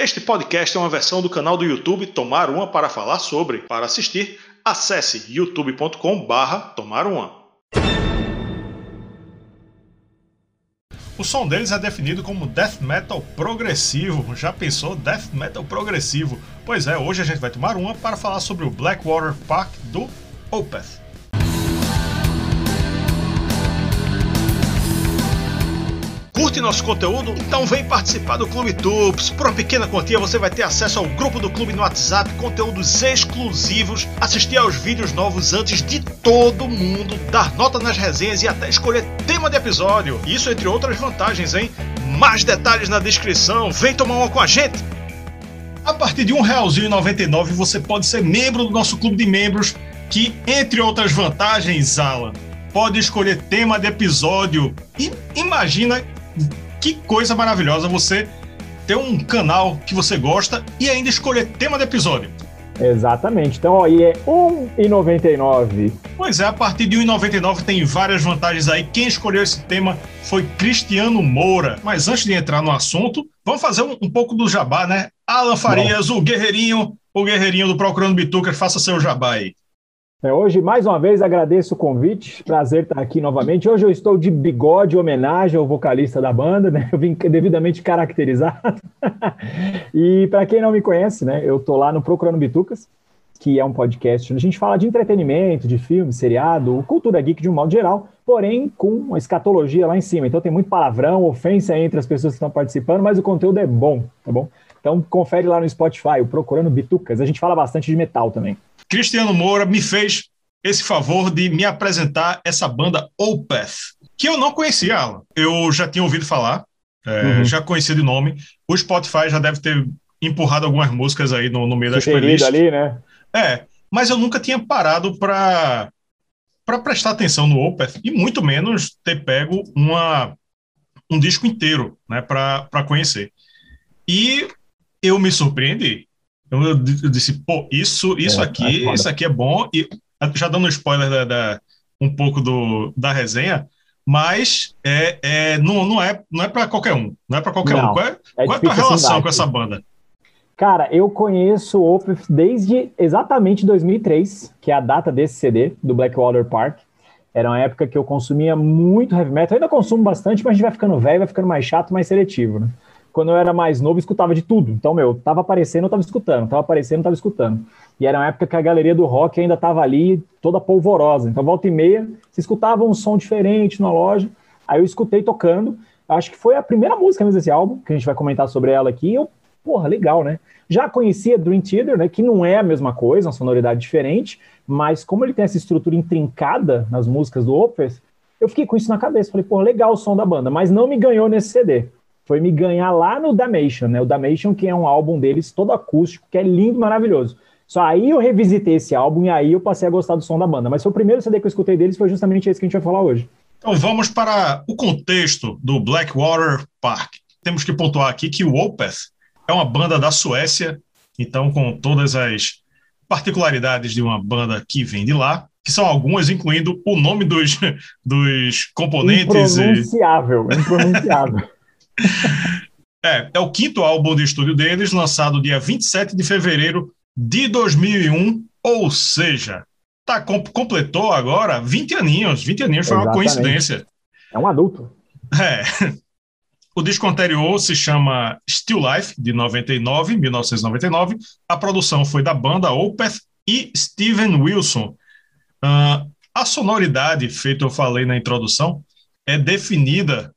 Este podcast é uma versão do canal do YouTube Tomar Uma para falar sobre. Para assistir, acesse youtube.com/barra Tomar Uma. O som deles é definido como death metal progressivo. Já pensou death metal progressivo? Pois é, hoje a gente vai tomar uma para falar sobre o Blackwater Park do Opeth. Curte nosso conteúdo? Então vem participar do Clube Tubes. Por uma pequena quantia você vai ter acesso ao grupo do clube no WhatsApp, conteúdos exclusivos, assistir aos vídeos novos antes de todo mundo, dar nota nas resenhas e até escolher tema de episódio. Isso entre outras vantagens, hein? Mais detalhes na descrição. Vem tomar uma com a gente. A partir de um realzinho você pode ser membro do nosso clube de membros, que entre outras vantagens, Alan, pode escolher tema de episódio e imagina que coisa maravilhosa você ter um canal que você gosta e ainda escolher tema do episódio. Exatamente. Então, aí é R$1,99. Pois é, a partir de R$1,99 tem várias vantagens aí. Quem escolheu esse tema foi Cristiano Moura. Mas antes de entrar no assunto, vamos fazer um, um pouco do jabá, né? Alan Farias, o guerreirinho, o guerreirinho do Procurando Bituca, faça seu jabá aí. É, hoje, mais uma vez, agradeço o convite. Prazer estar aqui novamente. Hoje eu estou de bigode, homenagem ao vocalista da banda, né? Eu vim devidamente caracterizado. e para quem não me conhece, né? Eu estou lá no Procurando Bitucas, que é um podcast onde a gente fala de entretenimento, de filme, seriado, cultura geek de um modo geral, porém com uma escatologia lá em cima. Então tem muito palavrão, ofensa entre as pessoas que estão participando, mas o conteúdo é bom, tá bom? Então confere lá no Spotify, o Procurando Bitucas. A gente fala bastante de metal também. Cristiano Moura me fez esse favor de me apresentar essa banda Opeth, que eu não conhecia, Alan. Eu já tinha ouvido falar, é, uhum. já conhecia de nome. O Spotify já deve ter empurrado algumas músicas aí no, no meio das playlists. ali, né? É, mas eu nunca tinha parado para para prestar atenção no Opeth e muito menos ter pego uma, um disco inteiro, né, para conhecer. E eu me surpreendi. Eu, eu disse, pô, isso, isso é, aqui, é isso aqui é bom. E já dando um spoiler da, da, um pouco do, da resenha, mas é, é, não, não é, não é para qualquer um. Não é para qualquer não, um. Qual é, é qual é a tua relação com essa banda? Cara, eu conheço o Opeth desde exatamente 2003, que é a data desse CD, do Blackwater Park. Era uma época que eu consumia muito heavy metal. Eu ainda consumo bastante, mas a gente vai ficando velho, vai ficando mais chato, mais seletivo, né? Quando eu era mais novo, escutava de tudo. Então, meu, tava aparecendo, eu tava escutando, tava aparecendo, eu tava escutando. E era uma época que a galeria do rock ainda tava ali, toda polvorosa. Então, volta e meia, se escutava um som diferente na loja. Aí eu escutei tocando. Acho que foi a primeira música mesmo desse álbum, que a gente vai comentar sobre ela aqui. Eu, porra, legal, né? Já conhecia Dream Theater, né? Que não é a mesma coisa, uma sonoridade diferente, mas como ele tem essa estrutura intrincada nas músicas do Opeth, eu fiquei com isso na cabeça. Falei, porra, legal o som da banda, mas não me ganhou nesse CD foi me ganhar lá no Damation, né? O Damation, que é um álbum deles todo acústico, que é lindo, maravilhoso. Só aí eu revisitei esse álbum e aí eu passei a gostar do som da banda. Mas foi o primeiro CD que eu escutei deles, foi justamente esse que a gente vai falar hoje. Então vamos para o contexto do Blackwater Park. Temos que pontuar aqui que o Opeth é uma banda da Suécia, então com todas as particularidades de uma banda que vem de lá, que são algumas, incluindo o nome dos, dos componentes. Impronunciável, e... impronunciável. É, é o quinto álbum de estúdio deles, lançado dia 27 de fevereiro de 2001, ou seja, tá, completou agora 20 aninhos. 20 aninhos foi Exatamente. uma coincidência. É um adulto. É. O disco anterior se chama Still Life, de 99, 1999. A produção foi da banda Opeth e Steven Wilson. Uh, a sonoridade, feito eu falei na introdução, é definida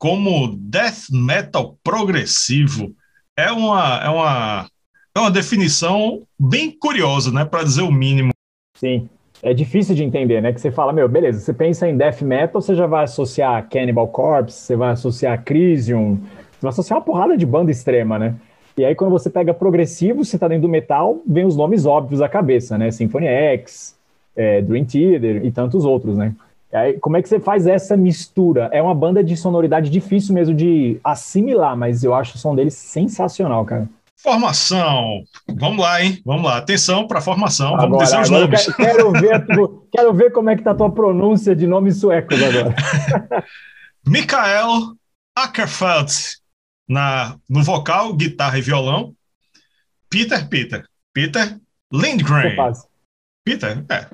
como death metal progressivo. É uma, é uma, é uma definição bem curiosa, né, para dizer o mínimo. Sim. É difícil de entender, né? Que você fala, meu, beleza, você pensa em death metal, você já vai associar Cannibal Corpse, você vai associar Crisium, você vai associar uma porrada de banda extrema, né? E aí, quando você pega progressivo, você tá dentro do metal, vem os nomes óbvios à cabeça, né? Symphony X, é, Dream Theater e tantos outros, né? Aí, como é que você faz essa mistura? É uma banda de sonoridade difícil mesmo de assimilar, mas eu acho o som deles sensacional, cara. Formação. Vamos lá, hein? Vamos lá. Atenção para a formação. Vamos agora, dizer os nomes. Quero, quero, ver, quero ver como é que tá a tua pronúncia de nomes suecos agora. Mikael Ackerfeld. Na, no vocal, guitarra e violão, Peter Peter. Peter Lindgren. Peter, é.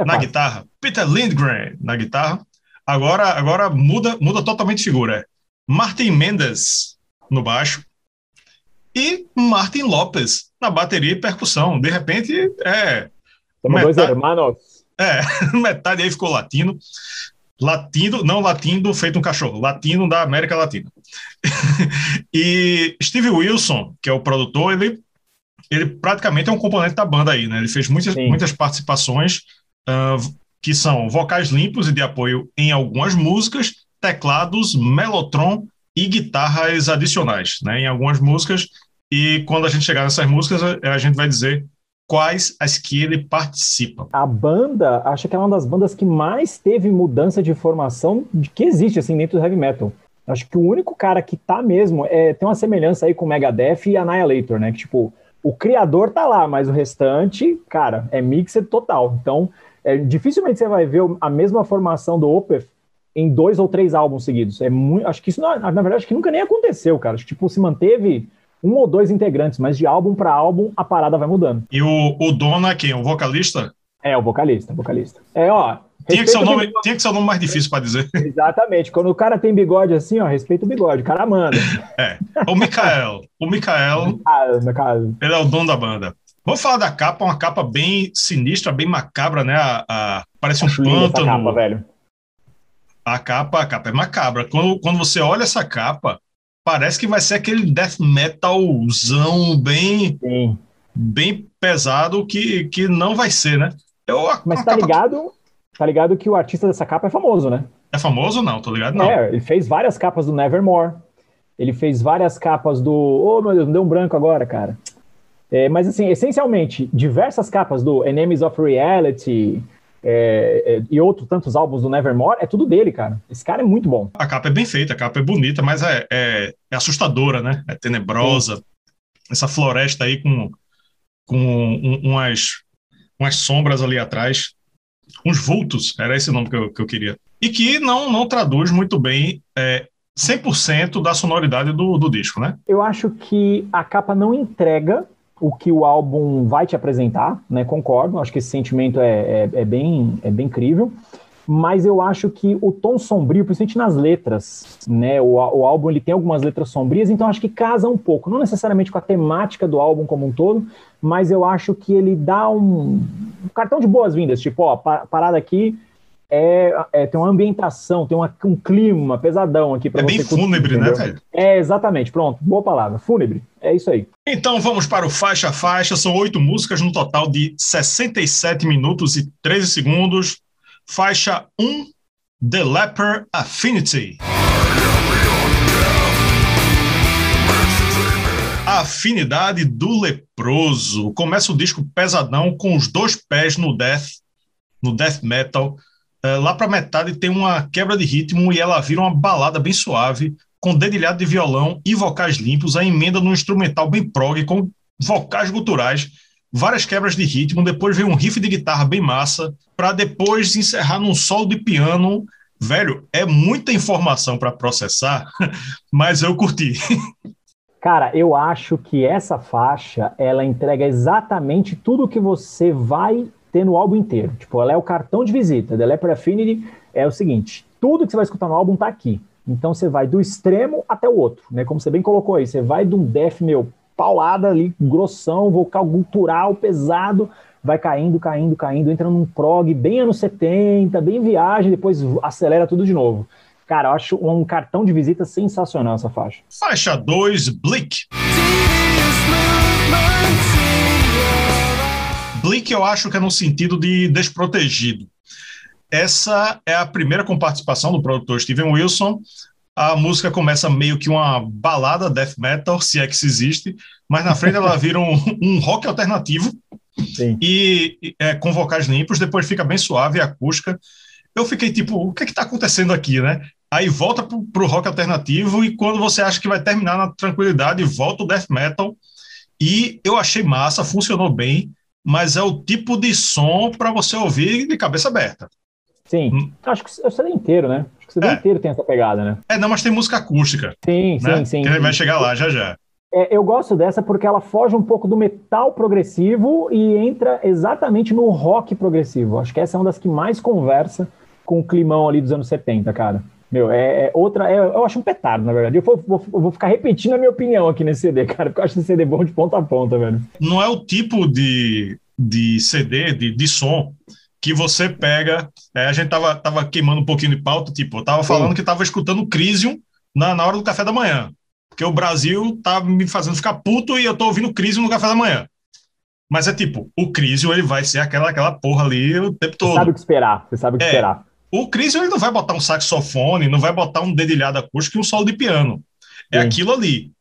É na guitarra. Peter Lindgren na guitarra. Agora, agora muda, muda totalmente de figura. Martin Mendes no baixo e Martin Lopes na bateria e percussão. De repente, é. Somos metade, dois hermanos. É, metade aí ficou latino. Latino, não latino feito um cachorro, latino da América Latina. e Steve Wilson, que é o produtor, ele, ele praticamente é um componente da banda aí, né? Ele fez muitas, muitas participações uh, que são vocais limpos e de apoio em algumas músicas, teclados, melotron e guitarras adicionais, né? Em algumas músicas. E quando a gente chegar nessas músicas, a gente vai dizer quais as que ele participa. A banda, acho que é uma das bandas que mais teve mudança de formação de que existe assim dentro do heavy metal. Acho que o único cara que tá mesmo é tem uma semelhança aí com Megadeth e Annihilator, né? Que tipo, o criador tá lá, mas o restante, cara, é mixed total. Então, é, dificilmente você vai ver a mesma formação do Opeth em dois ou três álbuns seguidos. É muito, acho que isso, na, na verdade, acho que nunca nem aconteceu, cara. Acho que, tipo, se manteve um ou dois integrantes, mas de álbum para álbum a parada vai mudando. E o, o dono é quem? O vocalista? É, o vocalista, o vocalista. É, ó. Tinha que, ser o nome, tinha que ser o nome mais difícil para dizer. Exatamente. Quando o cara tem bigode assim, ó, respeita o bigode, o cara manda. É. O Mikael. O Mikael. Ah, ele é o dono da banda. Vamos falar da capa, uma capa bem sinistra, bem macabra, né? A, a parece um pântano. Capa, velho. A capa, a capa é macabra. Quando, quando você olha essa capa, parece que vai ser aquele death metalzão bem, Sim. bem pesado que, que não vai ser, né? Eu, a, Mas tá capa... ligado, tá ligado que o artista dessa capa é famoso, né? É famoso não? Tô ligado não. É, ele fez várias capas do Nevermore. Ele fez várias capas do. Oh, meu Deus, me deu um branco agora, cara. É, mas, assim, essencialmente, diversas capas do Enemies of Reality, é, é, e outros tantos álbuns do Nevermore, é tudo dele, cara. Esse cara é muito bom. A capa é bem feita, a capa é bonita, mas é, é, é assustadora, né? É tenebrosa. Sim. Essa floresta aí com, com um, umas, umas sombras ali atrás, uns vultos, era esse nome que eu, que eu queria. E que não, não traduz muito bem é, 100% da sonoridade do, do disco, né? Eu acho que a capa não entrega o que o álbum vai te apresentar, né? Concordo, acho que esse sentimento é, é, é, bem, é bem incrível. Mas eu acho que o tom sombrio, principalmente nas letras, né? O, o álbum ele tem algumas letras sombrias, então acho que casa um pouco, não necessariamente com a temática do álbum como um todo, mas eu acho que ele dá um, um cartão de boas-vindas, tipo, ó, parada aqui, é, é, tem uma ambientação, tem uma, um clima pesadão aqui para é você. É bem fúnebre, né, velho? É, exatamente. Pronto, boa palavra. Fúnebre. É isso aí. Então vamos para o faixa a faixa. São oito músicas no total de 67 minutos e 13 segundos. Faixa 1, The Leper Affinity. A afinidade do leproso. Começa o disco pesadão com os dois pés no death, no death metal é, lá para metade tem uma quebra de ritmo e ela vira uma balada bem suave, com dedilhado de violão e vocais limpos, a emenda no instrumental bem prog, com vocais guturais, várias quebras de ritmo, depois vem um riff de guitarra bem massa, para depois encerrar num solo de piano. Velho, é muita informação para processar, mas eu curti. Cara, eu acho que essa faixa ela entrega exatamente tudo que você vai ter no álbum inteiro. Tipo, ela é o cartão de visita. The Leper Affinity é o seguinte: tudo que você vai escutar no álbum tá aqui. Então você vai do extremo até o outro, né? Como você bem colocou aí, você vai de um death, meu, paulada ali, grossão, vocal gutural, pesado, vai caindo, caindo, caindo, entra num prog bem anos 70, bem viagem, depois acelera tudo de novo. Cara, eu acho um cartão de visita sensacional essa faixa. Faixa 2, Blick. Bleak eu acho que é no sentido de desprotegido. Essa é a primeira com participação do produtor Steven Wilson. A música começa meio que uma balada death metal, se é que se existe, mas na frente ela vira um, um rock alternativo Sim. e é, com vocais limpos, depois fica bem suave, acústica. Eu fiquei tipo, o que é está acontecendo aqui, né? Aí volta para o rock alternativo e quando você acha que vai terminar na tranquilidade, volta o death metal. E eu achei massa, funcionou bem mas é o tipo de som para você ouvir de cabeça aberta. Sim, hum. acho que o CD inteiro, né? Acho que o CD é. inteiro tem essa pegada, né? É, não, mas tem música acústica. Sim, né? sim, sim. Que vai chegar lá já já. É, eu gosto dessa porque ela foge um pouco do metal progressivo e entra exatamente no rock progressivo. Acho que essa é uma das que mais conversa com o climão ali dos anos 70, cara. Meu, é, é outra. É, eu acho um petardo, na verdade. Eu vou, vou, vou, ficar repetindo a minha opinião aqui nesse CD, cara, porque eu acho esse CD bom de ponta a ponta, velho. Não é o tipo de, de CD, de, de som, que você pega. É, a gente tava, tava queimando um pouquinho de pauta, tipo, eu tava falando Sim. que tava escutando Crisium na, na hora do café da manhã. Porque o Brasil tá me fazendo ficar puto e eu tô ouvindo Crisium no café da manhã. Mas é tipo, o Crisium ele vai ser aquela, aquela porra ali o tempo todo. Você sabe o que esperar, você sabe o que é, esperar. O Crisium ele não vai botar um saxofone, não vai botar um dedilhado acústico e um solo de piano. É Sim. aquilo ali.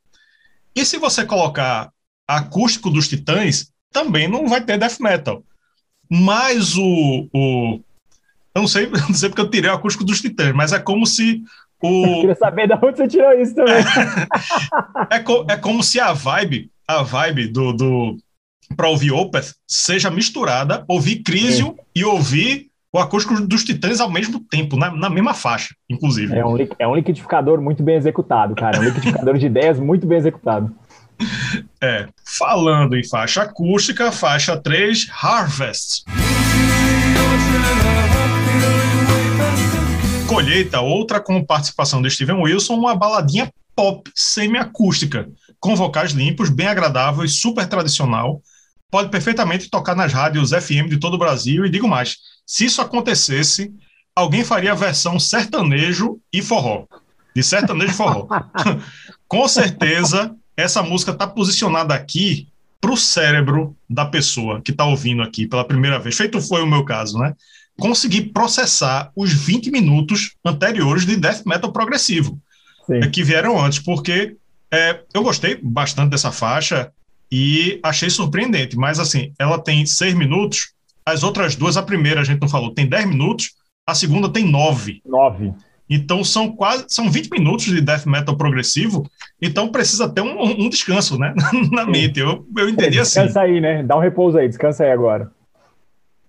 E se você colocar acústico dos Titãs, também não vai ter death metal. Mas o, o eu não sei, não sei porque eu tirei o acústico dos Titãs, mas é como se o... Eu queria saber de onde você tirou isso também. é, co, é como se a vibe, a vibe do, do para ouvir Opeth seja misturada, ouvir Crisium e ouvir o acústico dos Titãs ao mesmo tempo, na, na mesma faixa, inclusive. É um, é um liquidificador muito bem executado, cara. É um liquidificador de ideias muito bem executado. É. Falando em faixa acústica, faixa 3, Harvest. Colheita, outra com participação de Steven Wilson, uma baladinha pop semi-acústica, com vocais limpos, bem agradável e super tradicional. Pode perfeitamente tocar nas rádios FM de todo o Brasil e digo mais, se isso acontecesse, alguém faria a versão sertanejo e forró. De sertanejo e forró. Com certeza, essa música está posicionada aqui para o cérebro da pessoa que está ouvindo aqui pela primeira vez. Feito foi o meu caso, né? Conseguir processar os 20 minutos anteriores de death metal progressivo é, que vieram antes, porque é, eu gostei bastante dessa faixa e achei surpreendente, mas assim, ela tem seis minutos as outras duas, a primeira a gente não falou, tem 10 minutos, a segunda tem 9. 9. Então são quase são 20 minutos de death metal progressivo, então precisa ter um, um descanso, né? Na mente. Eu, eu entendi é, assim. Descansa aí, né? Dá um repouso aí, descansa aí agora.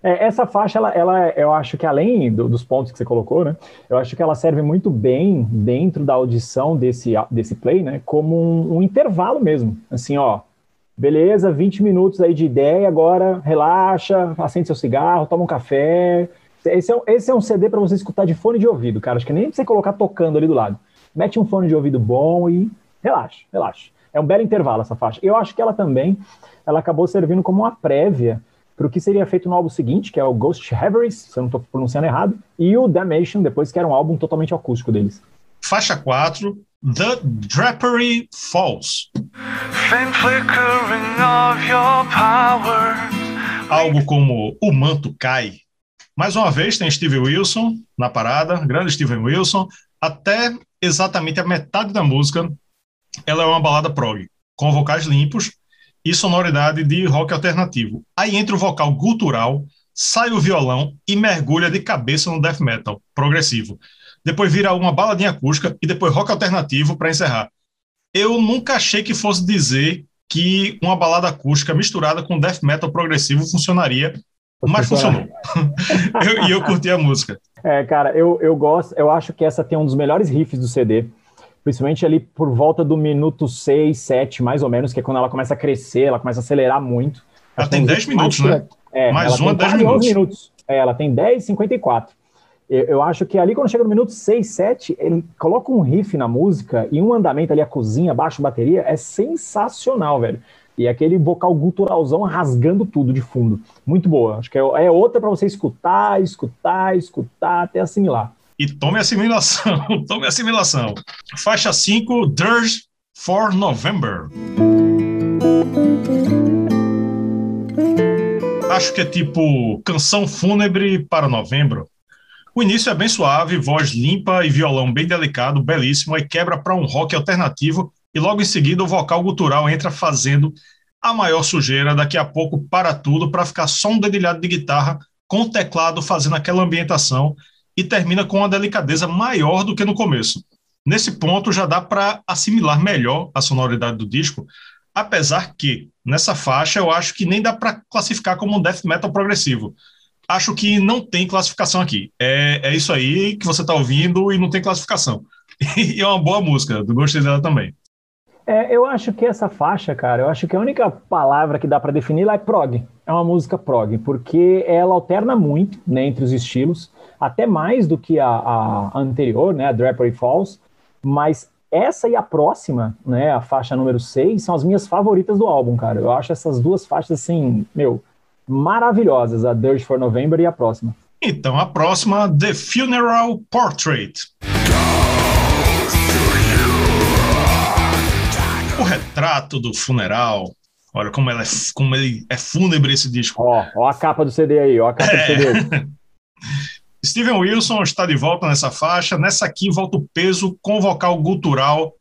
É, essa faixa, ela, ela, eu acho que além do, dos pontos que você colocou, né? Eu acho que ela serve muito bem dentro da audição desse, desse play, né? Como um, um intervalo mesmo. Assim, ó, Beleza, 20 minutos aí de ideia, agora relaxa, acende seu cigarro, toma um café. Esse é, esse é um CD para você escutar de fone de ouvido, cara. Acho que nem você colocar tocando ali do lado. Mete um fone de ouvido bom e relaxa, relaxa. É um belo intervalo essa faixa. Eu acho que ela também, ela acabou servindo como uma prévia para o que seria feito no álbum seguinte, que é o Ghost Reveries, se eu não estou pronunciando errado, e o Damnation, depois que era um álbum totalmente acústico deles. Faixa 4, The Drapery Falls. Algo como O Manto Cai. Mais uma vez tem Steve Wilson na parada, grande Steven Wilson. Até exatamente a metade da música, ela é uma balada prog, com vocais limpos e sonoridade de rock alternativo. Aí entra o vocal gutural, sai o violão e mergulha de cabeça no death metal progressivo depois vira uma baladinha acústica e depois rock alternativo para encerrar. Eu nunca achei que fosse dizer que uma balada acústica misturada com death metal progressivo funcionaria, mas funcionou. E eu, eu curti a música. É, cara, eu, eu gosto, eu acho que essa tem um dos melhores riffs do CD, principalmente ali por volta do minuto 6, 7, mais ou menos, que é quando ela começa a crescer, ela começa a acelerar muito. Ela tem 10 minutos, né? É, mais uma, 10 minutos. minutos. É, ela tem 10, 54. Eu, eu acho que ali, quando chega no minuto 6, 7, ele coloca um riff na música e um andamento ali, a cozinha, baixo, bateria, é sensacional, velho. E aquele vocal guturalzão rasgando tudo de fundo. Muito boa. Acho que é, é outra para você escutar, escutar, escutar, até assimilar. E tome assimilação, tome assimilação. Faixa 5, Dirge for November. Acho que é tipo canção fúnebre para novembro. O início é bem suave, voz limpa e violão bem delicado, belíssimo, aí quebra para um rock alternativo e logo em seguida o vocal gutural entra fazendo a maior sujeira, daqui a pouco para tudo para ficar só um dedilhado de guitarra com o teclado fazendo aquela ambientação e termina com uma delicadeza maior do que no começo. Nesse ponto já dá para assimilar melhor a sonoridade do disco, apesar que nessa faixa eu acho que nem dá para classificar como um death metal progressivo acho que não tem classificação aqui. É, é isso aí que você está ouvindo e não tem classificação. E é uma boa música, gostei dela também. É, eu acho que essa faixa, cara, eu acho que a única palavra que dá para definir lá é prog. É uma música prog, porque ela alterna muito né, entre os estilos, até mais do que a, a anterior, né, a Drapery Falls, mas essa e a próxima, né, a faixa número 6, são as minhas favoritas do álbum, cara. Eu acho essas duas faixas, assim, meu, maravilhosas, a Dirge for November e a próxima. Então, a próxima, The Funeral Portrait. O retrato do funeral. Olha como, ela é, como ele é fúnebre esse disco. Ó, ó a capa do CD aí, ó a capa é. do CD aí. Steven Wilson está de volta nessa faixa. Nessa aqui volta o peso com vocal gutural,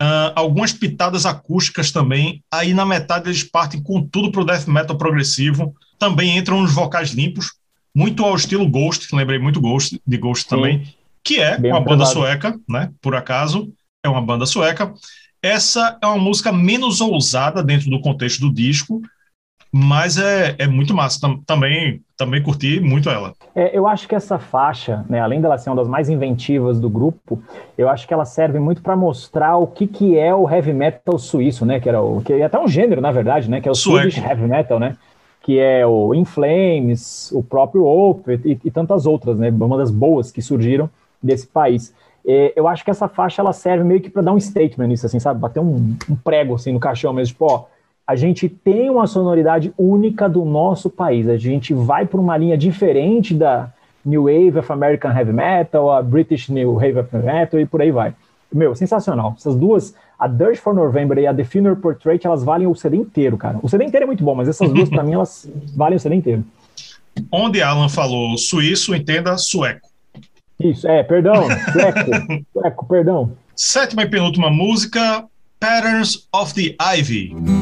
uh, algumas pitadas acústicas também. Aí na metade eles partem com tudo para o death metal progressivo. Também entram uns vocais limpos, muito ao estilo Ghost, lembrei muito Ghost, de Ghost Sim. também, que é Bem uma banda sueca, né? Por acaso, é uma banda sueca. Essa é uma música menos ousada dentro do contexto do disco, mas é, é muito massa. Também, também curti muito ela. É, eu acho que essa faixa, né, além dela ser uma das mais inventivas do grupo, eu acho que ela serve muito para mostrar o que, que é o heavy metal suíço, né? Que era o que é até um gênero, na verdade, né? Que é o Swedish heavy metal, né? Que é o In Flames, o próprio Opeth e, e tantas outras, né? Uma das boas que surgiram desse país. É, eu acho que essa faixa ela serve meio que para dar um statement nisso, assim, sabe? Bater um, um prego assim no caixão mesmo, tipo, ó a gente tem uma sonoridade única do nosso país. A gente vai para uma linha diferente da New Wave of American Heavy Metal, a British New Wave of Metal e por aí vai. Meu, sensacional. Essas duas, a Dirt for November e a The Funeral Portrait, elas valem o CD inteiro, cara. O CD inteiro é muito bom, mas essas duas, para mim, elas valem o CD inteiro. Onde Alan falou suíço, entenda sueco. Isso, é, perdão, sueco, sueco, perdão. Sétima e penúltima música, Patterns of the Ivy.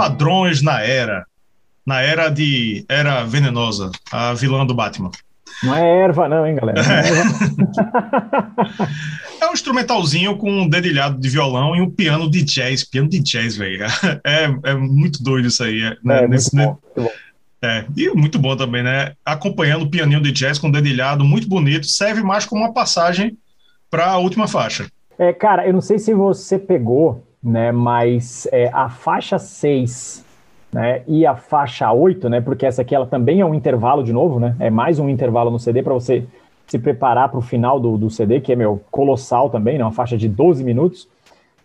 Padrões na era. Na era de Era Venenosa, a vilã do Batman. Não é erva, não, hein, galera? É, é um instrumentalzinho com um dedilhado de violão e um piano de jazz. Piano de jazz, velho. É, é muito doido isso aí. Né? é Nesse, muito, bom, muito bom. É, e muito bom também, né? Acompanhando o pianinho de jazz com dedilhado, muito bonito, serve mais como uma passagem para a última faixa. É, cara, eu não sei se você pegou né? Mas é, a faixa 6 né, e a faixa 8, né? Porque essa aqui ela também é um intervalo de novo, né? É mais um intervalo no CD para você se preparar para o final do, do CD, que é meu colossal também, né? Uma faixa de 12 minutos.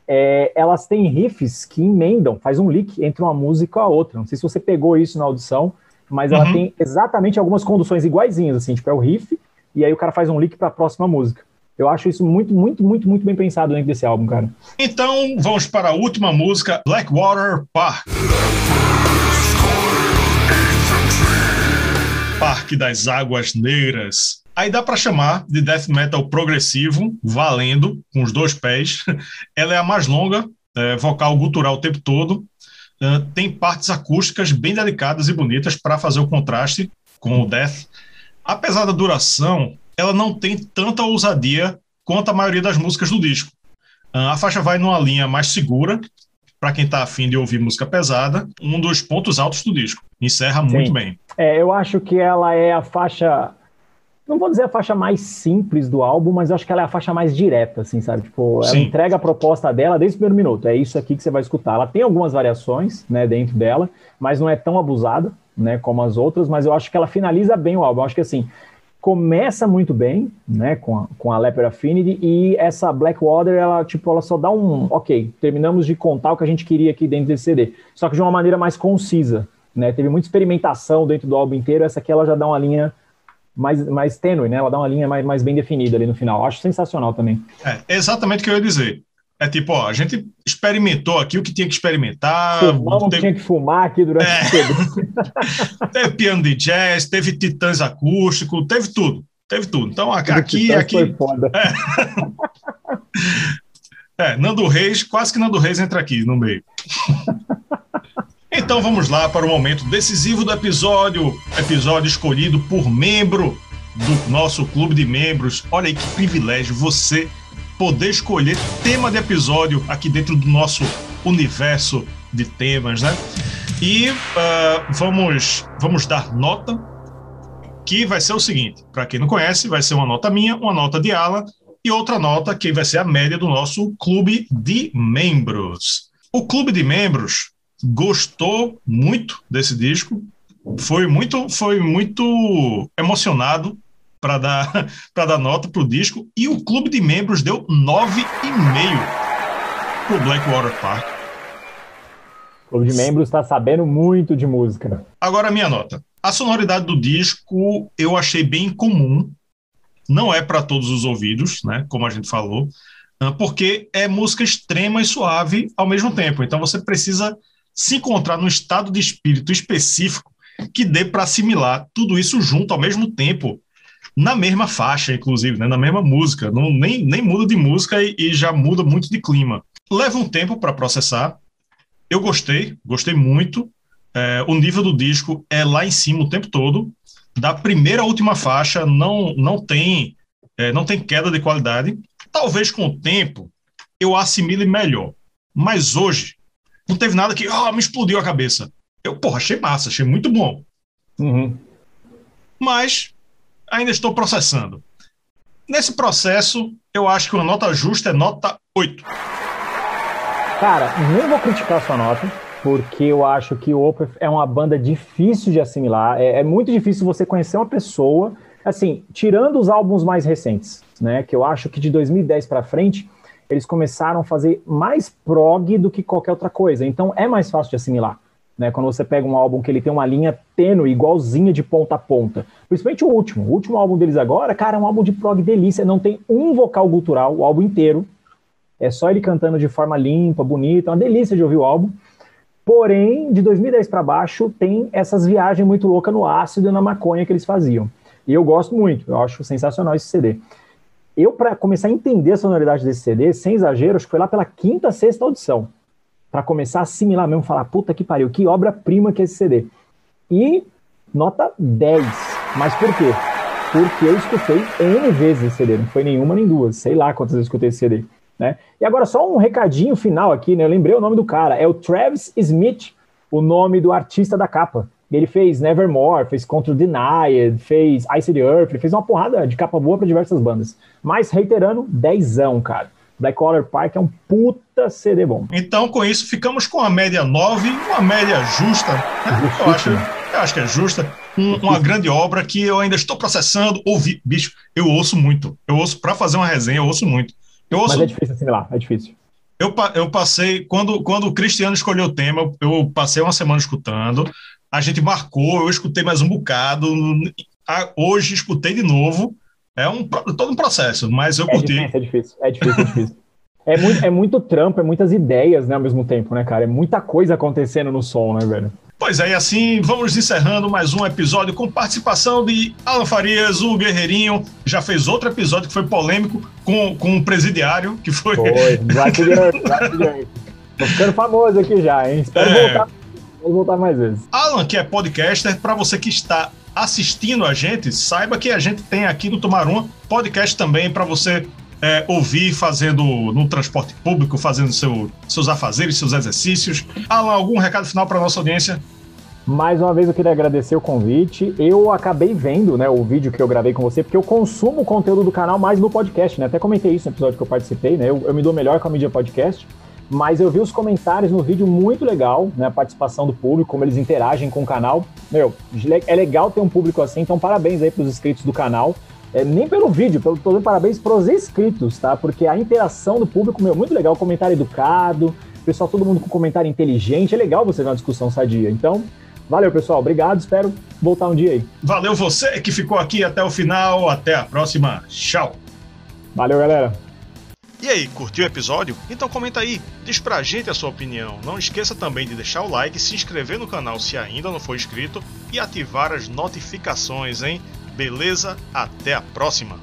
É, elas têm riffs que emendam, faz um link entre uma música e a outra. Não sei se você pegou isso na audição, mas ela uhum. tem exatamente algumas conduções iguaizinhas, assim, tipo, é o riff, e aí o cara faz um link para a próxima música. Eu acho isso muito, muito, muito, muito bem pensado dentro desse álbum, cara. Então, vamos para a última música, Blackwater Park. Parque das Águas Negras. Aí dá para chamar de death metal progressivo, valendo, com os dois pés. Ela é a mais longa, é, vocal gutural o tempo todo. Uh, tem partes acústicas bem delicadas e bonitas para fazer o contraste com o death. Apesar da duração, ela não tem tanta ousadia quanto a maioria das músicas do disco. Ah, a faixa vai numa linha mais segura, para quem está afim de ouvir música pesada, um dos pontos altos do disco. Encerra Sim. muito bem. É, eu acho que ela é a faixa. Não vou dizer a faixa mais simples do álbum, mas eu acho que ela é a faixa mais direta, assim, sabe? Tipo, ela Sim. entrega a proposta dela desde o primeiro minuto. É isso aqui que você vai escutar. Ela tem algumas variações, né, dentro dela, mas não é tão abusada, né, como as outras. Mas eu acho que ela finaliza bem o álbum. Eu acho que assim, começa muito bem, né, com a, com a Leper Affinity, e essa Blackwater, ela, tipo, ela só dá um, ok, terminamos de contar o que a gente queria aqui dentro desse CD, só que de uma maneira mais concisa, né, teve muita experimentação dentro do álbum inteiro, essa aqui ela já dá uma linha mais, mais tênue, né, ela dá uma linha mais, mais bem definida ali no final, acho sensacional também. É, exatamente o que eu ia dizer. É tipo, ó, a gente experimentou aqui o que tinha que experimentar. Fumamos teve... tinha que fumar aqui durante é. o Teve piano de jazz, teve titãs acústico, teve tudo. Teve tudo. Então, aqui. aqui, aqui... Foi foda. É. é, Nando Reis, quase que Nando Reis entra aqui no meio. Então vamos lá para o momento decisivo do episódio, episódio escolhido por membro do nosso clube de membros. Olha aí que privilégio você poder escolher tema de episódio aqui dentro do nosso universo de temas, né? E uh, vamos, vamos dar nota, que vai ser o seguinte: para quem não conhece, vai ser uma nota minha, uma nota de Alan e outra nota que vai ser a média do nosso clube de membros. O clube de membros gostou muito desse disco, foi muito, foi muito emocionado para dar, dar nota para o disco, e o clube de membros deu 9,5 para o Blackwater Park. O clube de membros está sabendo muito de música. Agora, minha nota. A sonoridade do disco eu achei bem comum. Não é para todos os ouvidos, né? Como a gente falou, ah, porque é música extrema e suave ao mesmo tempo. Então você precisa se encontrar num estado de espírito específico que dê para assimilar tudo isso junto ao mesmo tempo, na mesma faixa, inclusive, né? na mesma música. Não, nem, nem muda de música e, e já muda muito de clima. Leva um tempo para processar. Eu gostei, gostei muito. É, o nível do disco é lá em cima o tempo todo. Da primeira à última faixa não, não tem é, não tem queda de qualidade. Talvez com o tempo eu assimile melhor. Mas hoje não teve nada que oh, me explodiu a cabeça. Eu, porra, achei massa, achei muito bom. Uhum. Mas ainda estou processando. Nesse processo, eu acho que uma nota justa é nota 8. Cara, nem vou criticar sua nota, porque eu acho que o Opeth é uma banda difícil de assimilar. É, é muito difícil você conhecer uma pessoa, assim, tirando os álbuns mais recentes, né? Que eu acho que de 2010 para frente eles começaram a fazer mais prog do que qualquer outra coisa. Então é mais fácil de assimilar. Né, quando você pega um álbum que ele tem uma linha tênue, igualzinha de ponta a ponta. Principalmente o último. O último álbum deles agora, cara, é um álbum de prog delícia. Não tem um vocal gutural, o álbum inteiro. É só ele cantando de forma limpa, bonita. É uma delícia de ouvir o álbum. Porém, de 2010 para baixo, tem essas viagens muito loucas no ácido e na maconha que eles faziam. E eu gosto muito. Eu acho sensacional esse CD. Eu, para começar a entender a sonoridade desse CD, sem exagero, acho que foi lá pela quinta, sexta audição para começar a assimilar mesmo, falar, puta que pariu, que obra-prima que é esse CD. E nota 10. Mas por quê? Porque eu escutei N vezes esse CD, não foi nenhuma nem duas, sei lá quantas vezes eu escutei esse CD. Né? E agora só um recadinho final aqui, né? Eu lembrei o nome do cara, é o Travis Smith, o nome do artista da capa. Ele fez Nevermore, fez Contra Denied, fez Ice the Earth, fez uma porrada de capa boa para diversas bandas. Mas reiterando, dezão, cara. Blackwater Park é um puta CD bom. Então, com isso, ficamos com a média 9, uma média justa. Né? Eu, acho, eu acho que é justa. Um, uma grande obra que eu ainda estou processando. Ouvi, bicho, eu ouço muito. Eu ouço, para fazer uma resenha, eu ouço muito. Eu ouço, Mas é difícil assimilar, é difícil. Eu, eu passei, quando, quando o Cristiano escolheu o tema, eu passei uma semana escutando. A gente marcou, eu escutei mais um bocado. Hoje escutei de novo. É um, todo um processo, mas eu é curti. Difícil, é difícil, é difícil, é difícil. É muito, é muito trampo, é muitas ideias, né, ao mesmo tempo, né, cara? É muita coisa acontecendo no som, né, velho? Pois é, e assim vamos encerrando mais um episódio com participação de Alan Farias, o Guerreirinho. Já fez outro episódio que foi polêmico com, com um presidiário, que foi. Foi, Black Tô ficando famoso aqui já, hein? Espero é... voltar, voltar mais vezes. Alan, que é podcaster, para você que está assistindo a gente, saiba que a gente tem aqui no Tomar Uma podcast também para você é, ouvir fazendo no transporte público, fazendo seu, seus afazeres, seus exercícios. Alan, algum recado final para nossa audiência? Mais uma vez eu queria agradecer o convite. Eu acabei vendo né, o vídeo que eu gravei com você, porque eu consumo o conteúdo do canal mais no podcast, né? Até comentei isso no episódio que eu participei, né? Eu, eu me dou melhor com a mídia podcast mas eu vi os comentários no vídeo muito legal, né? A participação do público, como eles interagem com o canal. Meu, é legal ter um público assim, então parabéns aí para os inscritos do canal. É, nem pelo vídeo, pelo todo parabéns para os inscritos, tá? Porque a interação do público, meu, muito legal, comentário educado, pessoal, todo mundo com comentário inteligente, é legal você ver uma discussão sadia. Então, valeu, pessoal, obrigado, espero voltar um dia aí. Valeu você que ficou aqui até o final, até a próxima, tchau. Valeu, galera. E aí, curtiu o episódio? Então comenta aí, diz pra gente a sua opinião. Não esqueça também de deixar o like, se inscrever no canal se ainda não for inscrito e ativar as notificações, hein? Beleza? Até a próxima!